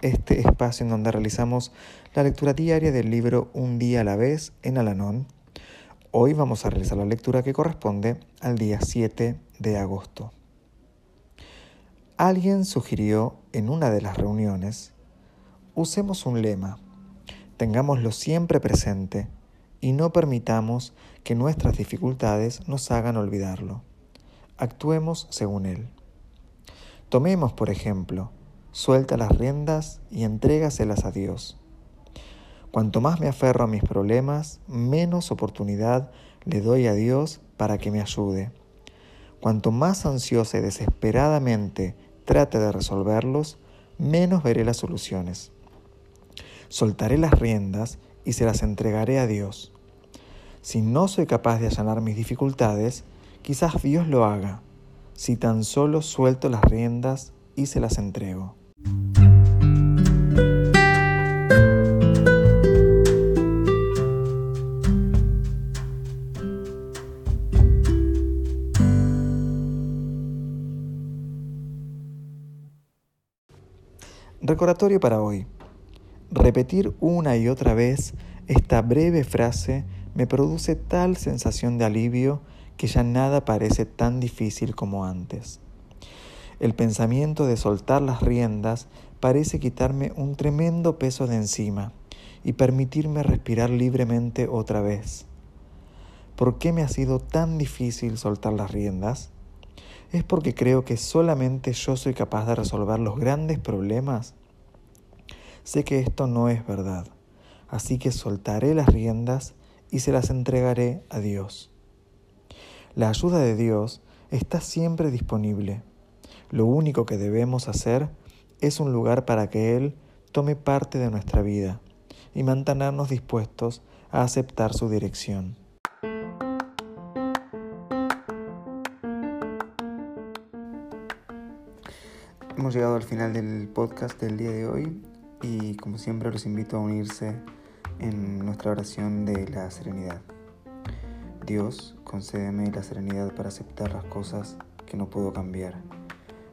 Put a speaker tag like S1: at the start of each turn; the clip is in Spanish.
S1: este espacio en donde realizamos la lectura diaria del libro Un día a la vez en Alanón Hoy vamos a realizar la lectura que corresponde al día 7 de agosto. Alguien sugirió en una de las reuniones, usemos un lema, tengámoslo siempre presente y no permitamos que nuestras dificultades nos hagan olvidarlo. Actuemos según él. Tomemos, por ejemplo, suelta las riendas y entrégaselas a Dios. Cuanto más me aferro a mis problemas, menos oportunidad le doy a Dios para que me ayude. Cuanto más ansiosa y desesperadamente trate de resolverlos, menos veré las soluciones. Soltaré las riendas y se las entregaré a Dios. Si no soy capaz de allanar mis dificultades, quizás Dios lo haga, si tan solo suelto las riendas y se las entrego. Recordatorio para hoy. Repetir una y otra vez esta breve frase me produce tal sensación de alivio que ya nada parece tan difícil como antes. El pensamiento de soltar las riendas parece quitarme un tremendo peso de encima y permitirme respirar libremente otra vez. ¿Por qué me ha sido tan difícil soltar las riendas? ¿Es porque creo que solamente yo soy capaz de resolver los grandes problemas? Sé que esto no es verdad, así que soltaré las riendas y se las entregaré a Dios. La ayuda de Dios está siempre disponible. Lo único que debemos hacer es un lugar para que Él tome parte de nuestra vida y mantenernos dispuestos a aceptar su dirección. Hemos llegado al final del podcast del día de hoy y como siempre los invito a unirse en nuestra oración de la serenidad. Dios, concédeme la serenidad para aceptar las cosas que no puedo cambiar,